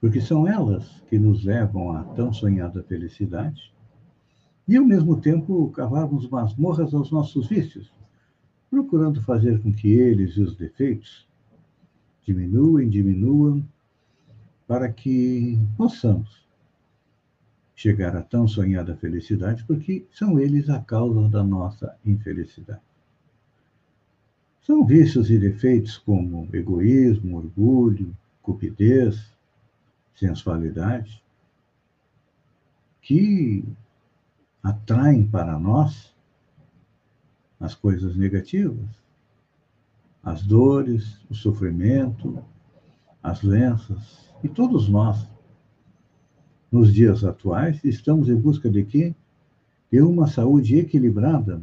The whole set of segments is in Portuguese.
porque são elas que nos levam à tão sonhada felicidade, e ao mesmo tempo cavarmos masmorras aos nossos vícios, procurando fazer com que eles e os defeitos diminuem, diminuam, para que possamos chegar à tão sonhada felicidade, porque são eles a causa da nossa infelicidade. São vícios e defeitos como egoísmo, orgulho, cupidez, sensualidade, que atraem para nós as coisas negativas, as dores, o sofrimento, as doenças. E todos nós, nos dias atuais, estamos em busca de quê? De uma saúde equilibrada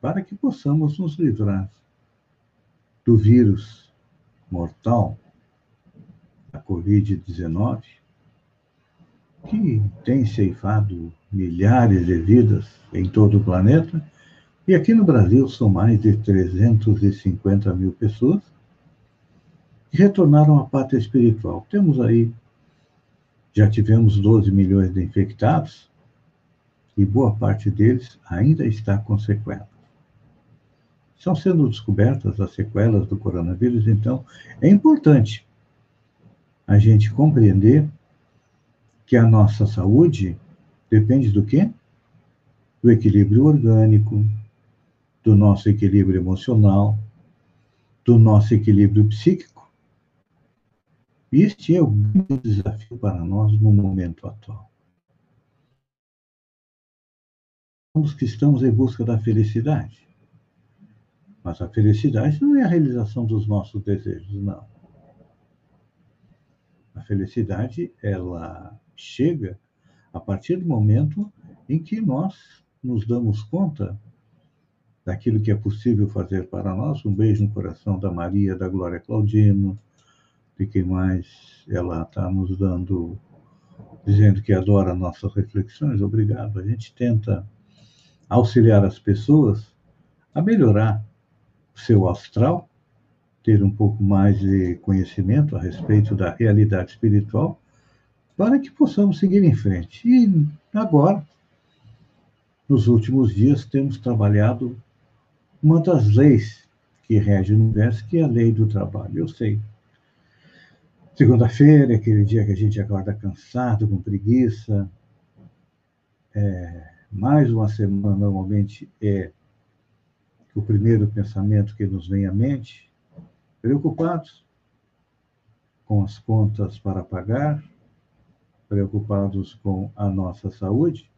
para que possamos nos livrar do vírus mortal a Covid-19, que tem ceifado milhares de vidas em todo o planeta, e aqui no Brasil são mais de 350 mil pessoas que retornaram à pátria espiritual. Temos aí, já tivemos 12 milhões de infectados, e boa parte deles ainda está com sequelas. Estão sendo descobertas as sequelas do coronavírus, então é importante a gente compreender que a nossa saúde depende do quê? Do equilíbrio orgânico, do nosso equilíbrio emocional, do nosso equilíbrio psíquico. Este é o grande desafio para nós no momento atual. Somos que estamos em busca da felicidade. Mas a felicidade não é a realização dos nossos desejos, não. A felicidade, ela chega a partir do momento em que nós nos damos conta daquilo que é possível fazer para nós. Um beijo no coração da Maria, da Glória Claudino, de quem mais ela está nos dando, dizendo que adora nossas reflexões. Obrigado. A gente tenta auxiliar as pessoas a melhorar o seu astral ter um pouco mais de conhecimento a respeito da realidade espiritual, para que possamos seguir em frente. E agora, nos últimos dias, temos trabalhado uma das leis que rege o universo, que é a lei do trabalho. Eu sei. Segunda-feira é aquele dia que a gente acorda cansado, com preguiça. É, mais uma semana, normalmente, é o primeiro pensamento que nos vem à mente preocupados com as contas para pagar, preocupados com a nossa saúde,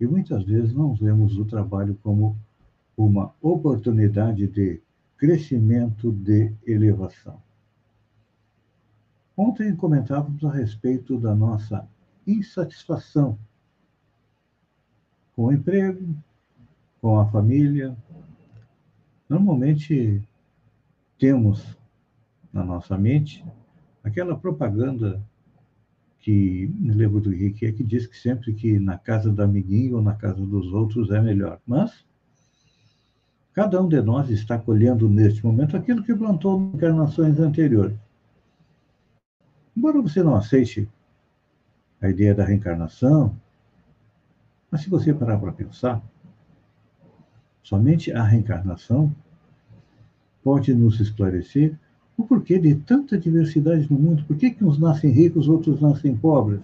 e muitas vezes não vemos o trabalho como uma oportunidade de crescimento, de elevação. Ontem comentávamos a respeito da nossa insatisfação com o emprego, com a família. Normalmente temos na nossa mente aquela propaganda que me lembro do Henrique, é que diz que sempre que na casa do amiguinho ou na casa dos outros é melhor. Mas cada um de nós está colhendo neste momento aquilo que plantou em encarnações anteriores. Embora você não aceite a ideia da reencarnação, mas se você parar para pensar, somente a reencarnação pode nos esclarecer o porquê de tanta diversidade no mundo? Por que, que uns nascem ricos, outros nascem pobres?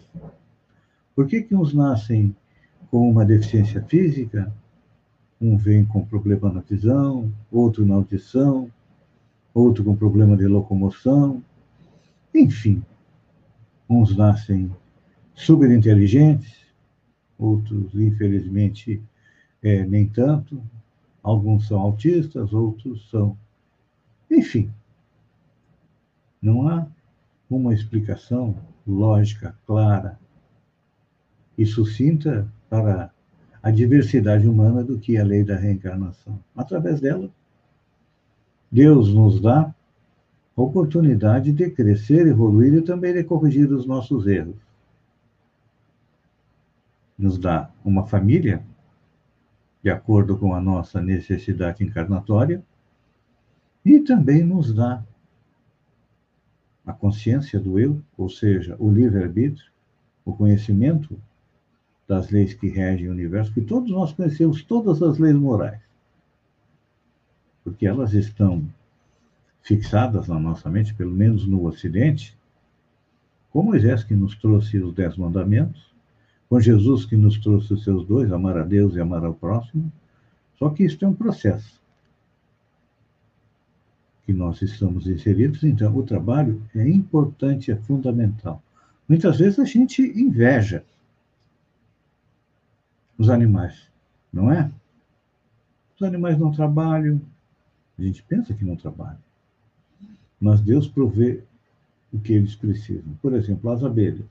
Por que, que uns nascem com uma deficiência física, um vem com problema na visão, outro na audição, outro com problema de locomoção, enfim, uns nascem super inteligentes, outros, infelizmente, é, nem tanto, alguns são autistas, outros são enfim, não há uma explicação lógica, clara e sucinta para a diversidade humana do que é a lei da reencarnação. Através dela, Deus nos dá a oportunidade de crescer, evoluir e também de corrigir os nossos erros. Nos dá uma família, de acordo com a nossa necessidade encarnatória, e também nos dá a consciência do eu, ou seja, o livre-arbítrio, o conhecimento das leis que regem o universo, que todos nós conhecemos todas as leis morais, porque elas estão fixadas na nossa mente, pelo menos no Ocidente, com Moisés que nos trouxe os dez mandamentos, com Jesus que nos trouxe os seus dois, amar a Deus e amar ao próximo, só que isso é um processo que nós estamos inseridos, então o trabalho é importante, é fundamental. Muitas vezes a gente inveja os animais, não é? Os animais não trabalham, a gente pensa que não trabalham, mas Deus provê o que eles precisam. Por exemplo, as abelhas.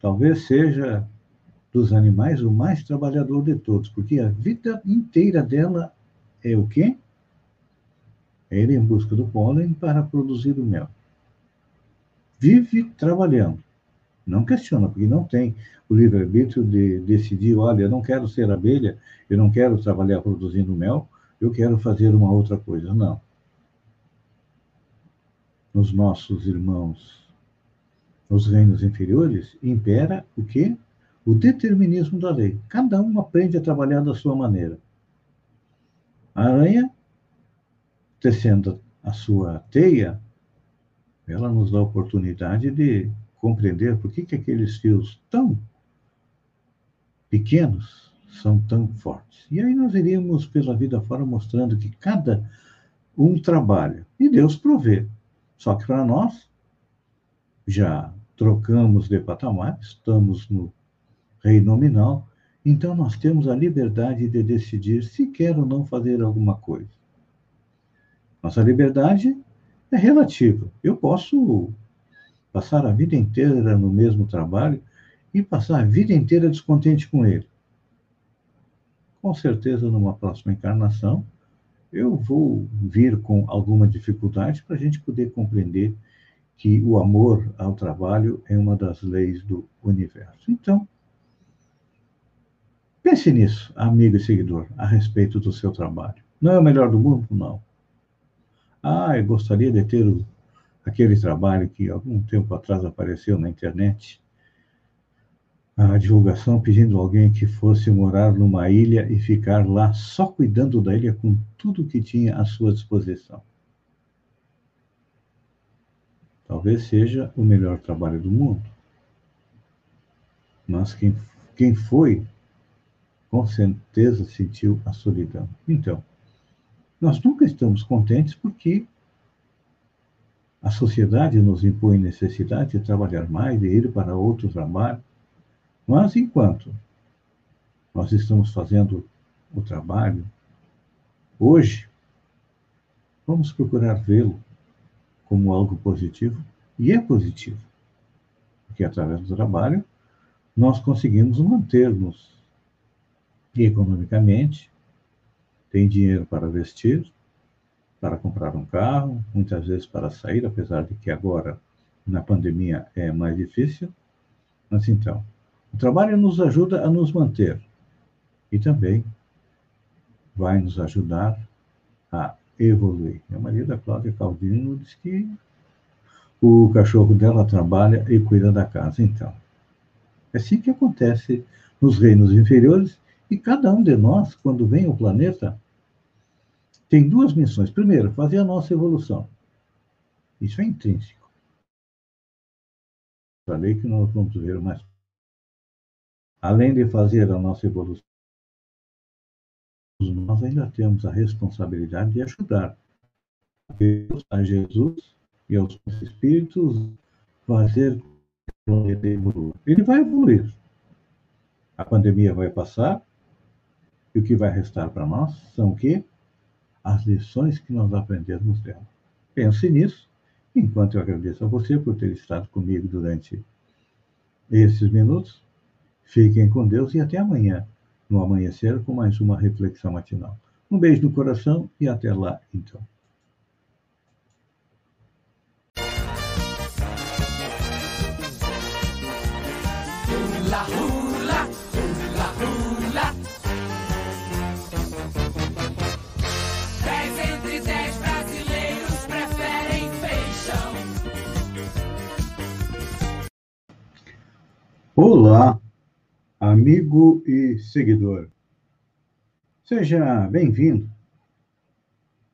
Talvez seja dos animais o mais trabalhador de todos, porque a vida inteira dela é o quê? Ir em busca do pólen para produzir o mel. Vive trabalhando. Não questiona, porque não tem o livre-arbítrio de decidir, olha, eu não quero ser abelha, eu não quero trabalhar produzindo mel, eu quero fazer uma outra coisa. Não. Nos nossos irmãos, nos reinos inferiores, impera o quê? O determinismo da lei. Cada um aprende a trabalhar da sua maneira. A aranha tecendo a sua teia, ela nos dá a oportunidade de compreender por que, que aqueles fios tão pequenos são tão fortes. E aí nós iríamos pela vida fora mostrando que cada um trabalha e Deus provê. Só que para nós, já trocamos de patamar, estamos no rei nominal, então nós temos a liberdade de decidir se quer ou não fazer alguma coisa. Nossa liberdade é relativa. Eu posso passar a vida inteira no mesmo trabalho e passar a vida inteira descontente com ele. Com certeza, numa próxima encarnação, eu vou vir com alguma dificuldade para a gente poder compreender que o amor ao trabalho é uma das leis do universo. Então, pense nisso, amigo e seguidor, a respeito do seu trabalho. Não é o melhor do mundo? Não. Ah, eu gostaria de ter o, aquele trabalho que algum tempo atrás apareceu na internet, a divulgação pedindo alguém que fosse morar numa ilha e ficar lá só cuidando da ilha com tudo que tinha à sua disposição. Talvez seja o melhor trabalho do mundo. Mas quem, quem foi, com certeza sentiu a solidão. Então, nós nunca estamos contentes porque a sociedade nos impõe necessidade de trabalhar mais, de ir para outro trabalho. Mas enquanto nós estamos fazendo o trabalho, hoje, vamos procurar vê-lo como algo positivo, e é positivo, porque através do trabalho nós conseguimos manter-nos economicamente, tem dinheiro para vestir, para comprar um carro, muitas vezes para sair, apesar de que agora, na pandemia, é mais difícil. Mas então, o trabalho nos ajuda a nos manter e também vai nos ajudar a evoluir. Minha marido, a Cláudia Caldino, diz que o cachorro dela trabalha e cuida da casa. Então, é assim que acontece nos reinos inferiores e cada um de nós, quando vem ao planeta, tem duas missões. Primeiro, fazer a nossa evolução. Isso é intrínseco. Falei que nós vamos ver mais. Além de fazer a nossa evolução, nós ainda temos a responsabilidade de ajudar a Deus, a Jesus e aos espíritos fazer ele vai evoluir. A pandemia vai passar, e o que vai restar para nós são o quê? As lições que nós aprendemos dela. Pense nisso Enquanto eu agradeço a você por ter estado comigo durante esses minutos, fiquem com Deus e até amanhã, no amanhecer, com mais uma reflexão matinal. Um beijo no coração e até lá, então. Olá, amigo e seguidor. Seja bem-vindo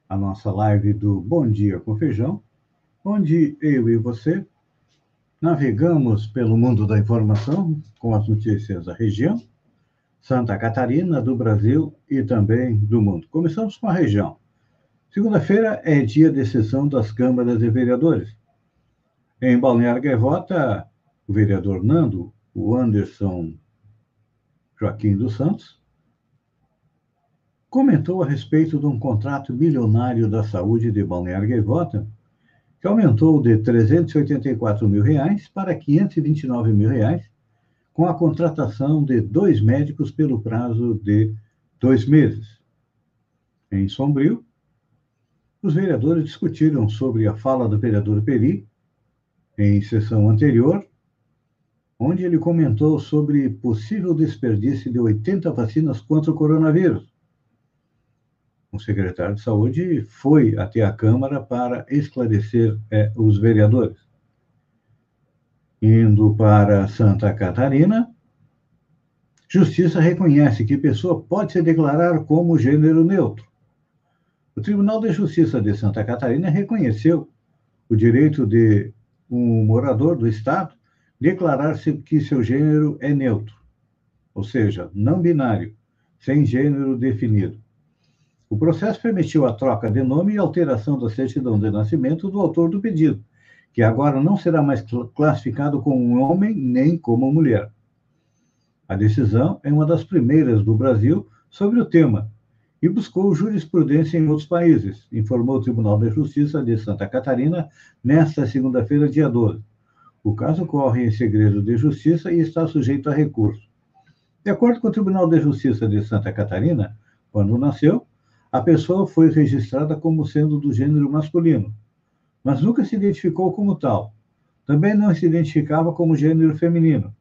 à nossa live do Bom Dia com Feijão, onde eu e você navegamos pelo mundo da informação com as notícias da região, Santa Catarina, do Brasil e também do mundo. Começamos com a região. Segunda-feira é dia de sessão das câmaras de vereadores. Em Balneário Gaivota, o vereador Nando o Anderson Joaquim dos Santos, comentou a respeito de um contrato milionário da saúde de Balneário Gaivota, que aumentou de 384 mil reais para 529 mil reais, com a contratação de dois médicos pelo prazo de dois meses. Em Sombrio, os vereadores discutiram sobre a fala do vereador Peri, em sessão anterior, onde ele comentou sobre possível desperdício de 80 vacinas contra o coronavírus. O secretário de Saúde foi até a Câmara para esclarecer é, os vereadores. Indo para Santa Catarina, Justiça reconhece que pessoa pode se declarar como gênero neutro. O Tribunal de Justiça de Santa Catarina reconheceu o direito de um morador do Estado declarar-se que seu gênero é neutro, ou seja, não binário, sem gênero definido. O processo permitiu a troca de nome e alteração da certidão de nascimento do autor do pedido, que agora não será mais classificado como um homem nem como mulher. A decisão é uma das primeiras do Brasil sobre o tema e buscou jurisprudência em outros países, informou o Tribunal de Justiça de Santa Catarina nesta segunda-feira, dia 12. O caso ocorre em segredo de justiça e está sujeito a recurso. De acordo com o Tribunal de Justiça de Santa Catarina, quando nasceu, a pessoa foi registrada como sendo do gênero masculino, mas nunca se identificou como tal. Também não se identificava como gênero feminino.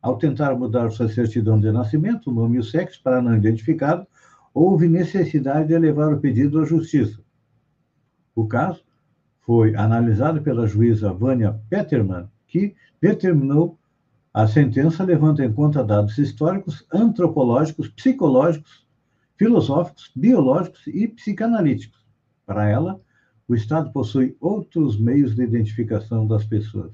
Ao tentar mudar sua certidão de nascimento, nome e sexo para não identificado, houve necessidade de levar o pedido à justiça. O caso foi analisado pela juíza Vânia Peterman, que determinou a sentença levando em conta dados históricos, antropológicos, psicológicos, filosóficos, biológicos e psicanalíticos. Para ela, o Estado possui outros meios de identificação das pessoas.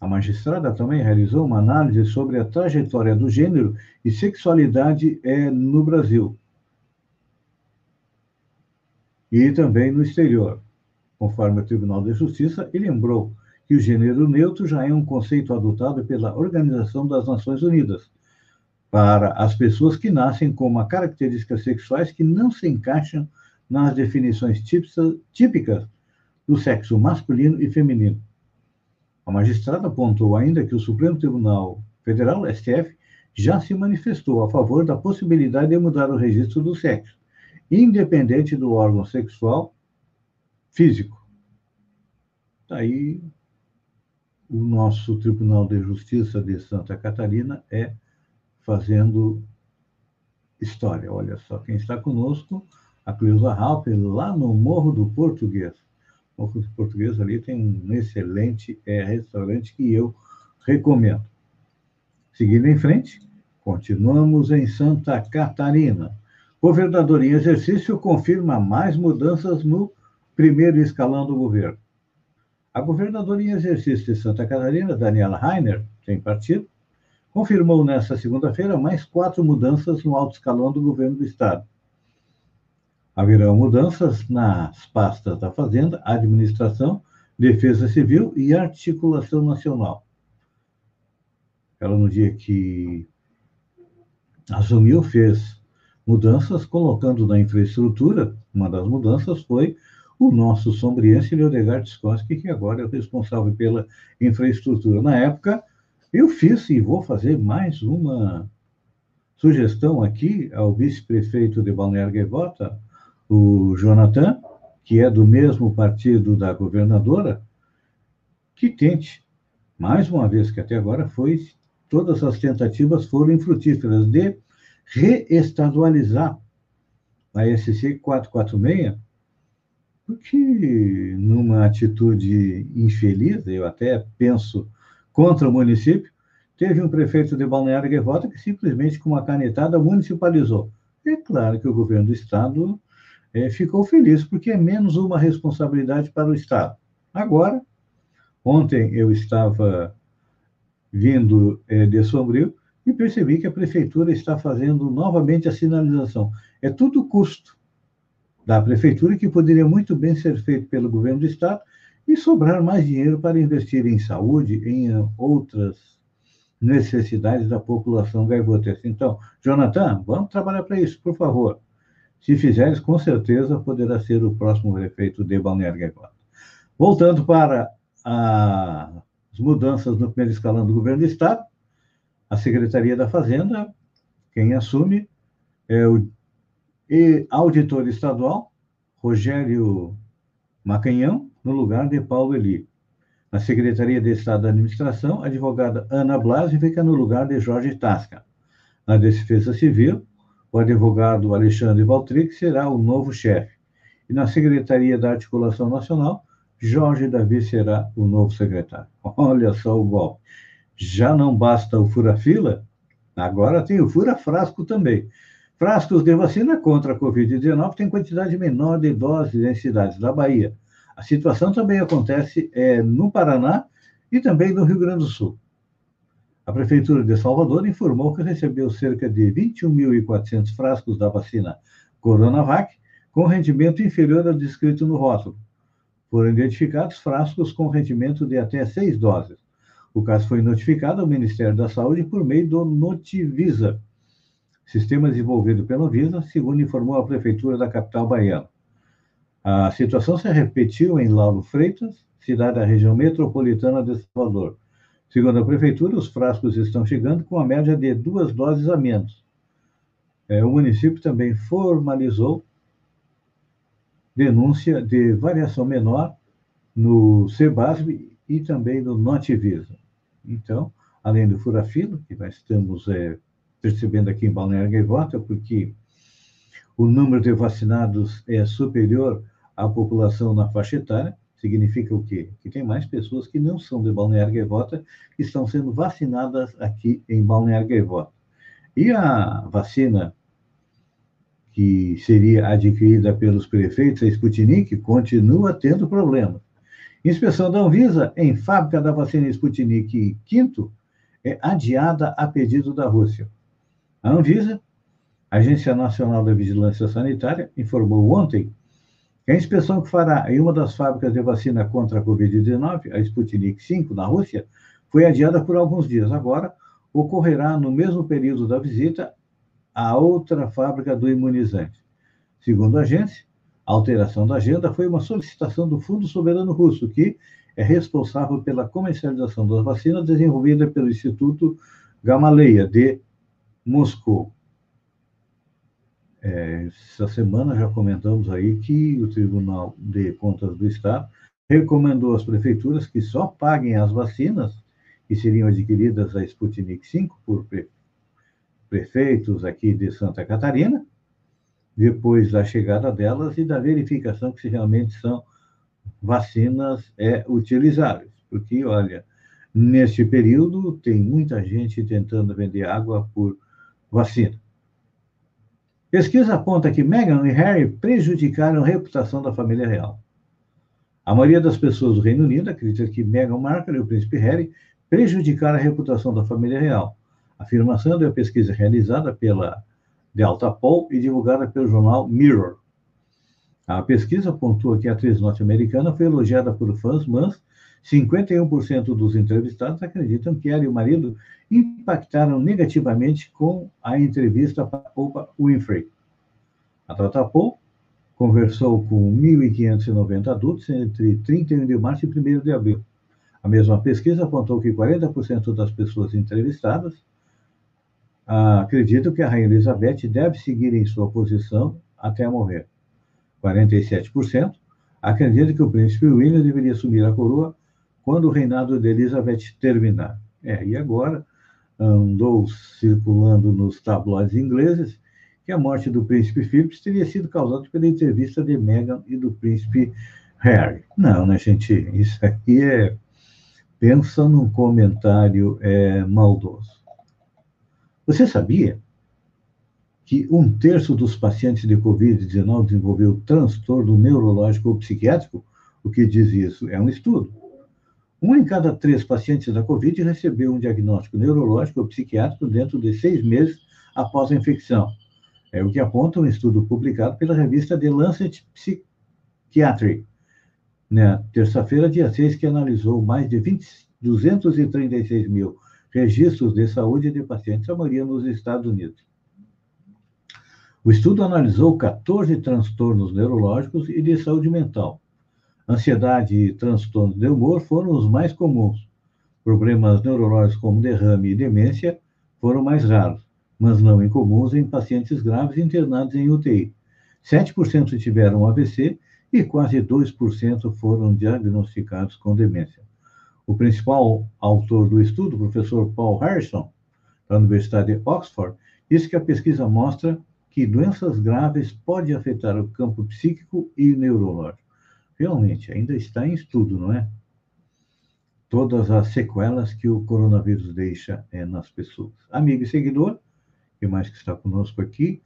A magistrada também realizou uma análise sobre a trajetória do gênero e sexualidade é, no Brasil e também no exterior conforme o Tribunal de Justiça, e lembrou que o gênero neutro já é um conceito adotado pela Organização das Nações Unidas para as pessoas que nascem com uma características sexuais que não se encaixam nas definições típicas do sexo masculino e feminino. A magistrada apontou ainda que o Supremo Tribunal Federal, STF, já se manifestou a favor da possibilidade de mudar o registro do sexo, independente do órgão sexual físico. Aí, o nosso Tribunal de Justiça de Santa Catarina é fazendo história. Olha só, quem está conosco, a Cleusa Halper, lá no Morro do Português. Morro do Português ali tem um excelente é, restaurante que eu recomendo. Seguindo em frente, continuamos em Santa Catarina. Governador em exercício confirma mais mudanças no primeiro escalão do governo. A governadora em exercício de Santa Catarina, Daniela Rainer, sem partido, confirmou nesta segunda-feira mais quatro mudanças no alto escalão do governo do Estado. Haverão mudanças nas pastas da Fazenda, Administração, Defesa Civil e Articulação Nacional. Ela, no dia que assumiu, fez mudanças, colocando na infraestrutura, uma das mudanças foi o nosso sombriense Leodegar Skoski, que agora é o responsável pela infraestrutura. Na época, eu fiz e vou fazer mais uma sugestão aqui ao vice-prefeito de Balneário Gaivota, o Jonathan, que é do mesmo partido da governadora, que tente, mais uma vez que até agora foi, todas as tentativas foram infrutíferas de reestadualizar a SC 446, porque numa atitude infeliz, eu até penso contra o município, teve um prefeito de Balneário Gaivota que simplesmente com uma canetada municipalizou. É claro que o governo do estado é, ficou feliz, porque é menos uma responsabilidade para o estado. Agora, ontem eu estava vindo é, de Sombrio e percebi que a prefeitura está fazendo novamente a sinalização. É tudo custo da prefeitura que poderia muito bem ser feito pelo governo do estado e sobrar mais dinheiro para investir em saúde, em outras necessidades da população gaivotense. Então, Jonathan, vamos trabalhar para isso, por favor. Se fizeres, com certeza poderá ser o próximo prefeito de Balneário Gaivota. Voltando para a, as mudanças no primeiro escalão do governo do Estado, a Secretaria da Fazenda, quem assume é o auditor estadual, Rogério Macanhão, no lugar de Paulo Eli. Na Secretaria de Estado da Administração, a advogada Ana Blasi fica no lugar de Jorge Tasca. Na Defesa Civil, o advogado Alexandre Valtric será o novo chefe. E na Secretaria da Articulação Nacional, Jorge Davi será o novo secretário. Olha só o golpe. Já não basta o fura-fila, agora tem o fura-frasco também. Frascos de vacina contra a Covid-19 têm quantidade menor de doses em cidades da Bahia. A situação também acontece é, no Paraná e também no Rio Grande do Sul. A Prefeitura de Salvador informou que recebeu cerca de 21.400 frascos da vacina Coronavac com rendimento inferior ao descrito no rótulo. Foram identificados frascos com rendimento de até seis doses. O caso foi notificado ao Ministério da Saúde por meio do Notivisa, sistema desenvolvido pela Visa, segundo informou a Prefeitura da capital baiana. A situação se repetiu em Lauro Freitas, cidade da região metropolitana de Salvador. Segundo a Prefeitura, os frascos estão chegando com a média de duas doses a menos. É, o município também formalizou denúncia de variação menor no Sebasb e também no Notivisa. Então, além do furafilo, que nós estamos é, percebendo aqui em Balneário Gaivota, porque o número de vacinados é superior à população na faixa etária, significa o quê? Que tem mais pessoas que não são de Balneário Gaivota que estão sendo vacinadas aqui em Balneário Gaivota. E a vacina que seria adquirida pelos prefeitos, a Sputnik, continua tendo problemas. Inspeção da Anvisa em fábrica da vacina Sputnik V é adiada a pedido da Rússia. A Anvisa, Agência Nacional da Vigilância Sanitária, informou ontem que a inspeção que fará em uma das fábricas de vacina contra a Covid-19, a Sputnik V, na Rússia, foi adiada por alguns dias. Agora, ocorrerá no mesmo período da visita a outra fábrica do imunizante. Segundo a agência, a alteração da agenda foi uma solicitação do Fundo Soberano Russo, que é responsável pela comercialização das vacinas desenvolvida pelo Instituto Gamaleya de Moscou. É, essa semana já comentamos aí que o Tribunal de Contas do Estado recomendou às prefeituras que só paguem as vacinas que seriam adquiridas a Sputnik V por prefeitos aqui de Santa Catarina, depois da chegada delas e da verificação que se realmente são vacinas é, utilizáveis. Porque, olha, neste período tem muita gente tentando vender água por vacina. Pesquisa aponta que Meghan e Harry prejudicaram a reputação da família real. A maioria das pessoas do Reino Unido acredita que Meghan Markle e o príncipe Harry prejudicaram a reputação da família real. A afirmação é uma pesquisa realizada pela Delta Poll e divulgada pelo jornal Mirror. A pesquisa pontua que a atriz norte-americana foi elogiada por fãs, mas 51% dos entrevistados acreditam que ela e o marido impactaram negativamente com a entrevista para Oprah Winfrey. A Delta Poll conversou com 1.590 adultos entre 31 de março e 1 de abril. A mesma pesquisa apontou que 40% das pessoas entrevistadas acreditam que a Rainha Elizabeth deve seguir em sua posição até morrer. 47% acreditam que o príncipe William deveria assumir a coroa quando o reinado de Elizabeth terminar. É, e agora andou circulando nos tabloides ingleses que a morte do príncipe Philip teria sido causada pela entrevista de Meghan e do príncipe Harry. Não, né, gente? Isso aqui é. Pensa num comentário é, maldoso. Você sabia que um terço dos pacientes de Covid-19 desenvolveu transtorno neurológico ou psiquiátrico? O que diz isso? É um estudo. Um em cada três pacientes da Covid recebeu um diagnóstico neurológico ou psiquiátrico dentro de seis meses após a infecção. É o que aponta um estudo publicado pela revista The Lancet Psychiatry, na terça-feira, dia 6, que analisou mais de 20, 236 mil registros de saúde de pacientes, a maioria nos Estados Unidos. O estudo analisou 14 transtornos neurológicos e de saúde mental. Ansiedade e transtornos de humor foram os mais comuns. Problemas neurológicos como derrame e demência foram mais raros mas não incomuns em pacientes graves internados em UTI. 7% tiveram AVC e quase 2% foram diagnosticados com demência. O principal autor do estudo, o professor Paul Harrison, da Universidade de Oxford, disse que a pesquisa mostra que doenças graves podem afetar o campo psíquico e neurológico. Realmente, ainda está em estudo, não é? Todas as sequelas que o coronavírus deixa é, nas pessoas. Amigo e seguidor, que mais que está conosco aqui?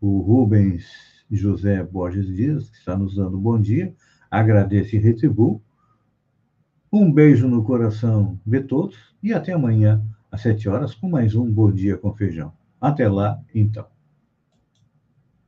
O Rubens José Borges Dias, que está nos dando bom dia. Agradeço e retribuo. Um beijo no coração de todos e até amanhã às sete horas com mais um Bom Dia com Feijão. Até lá, então.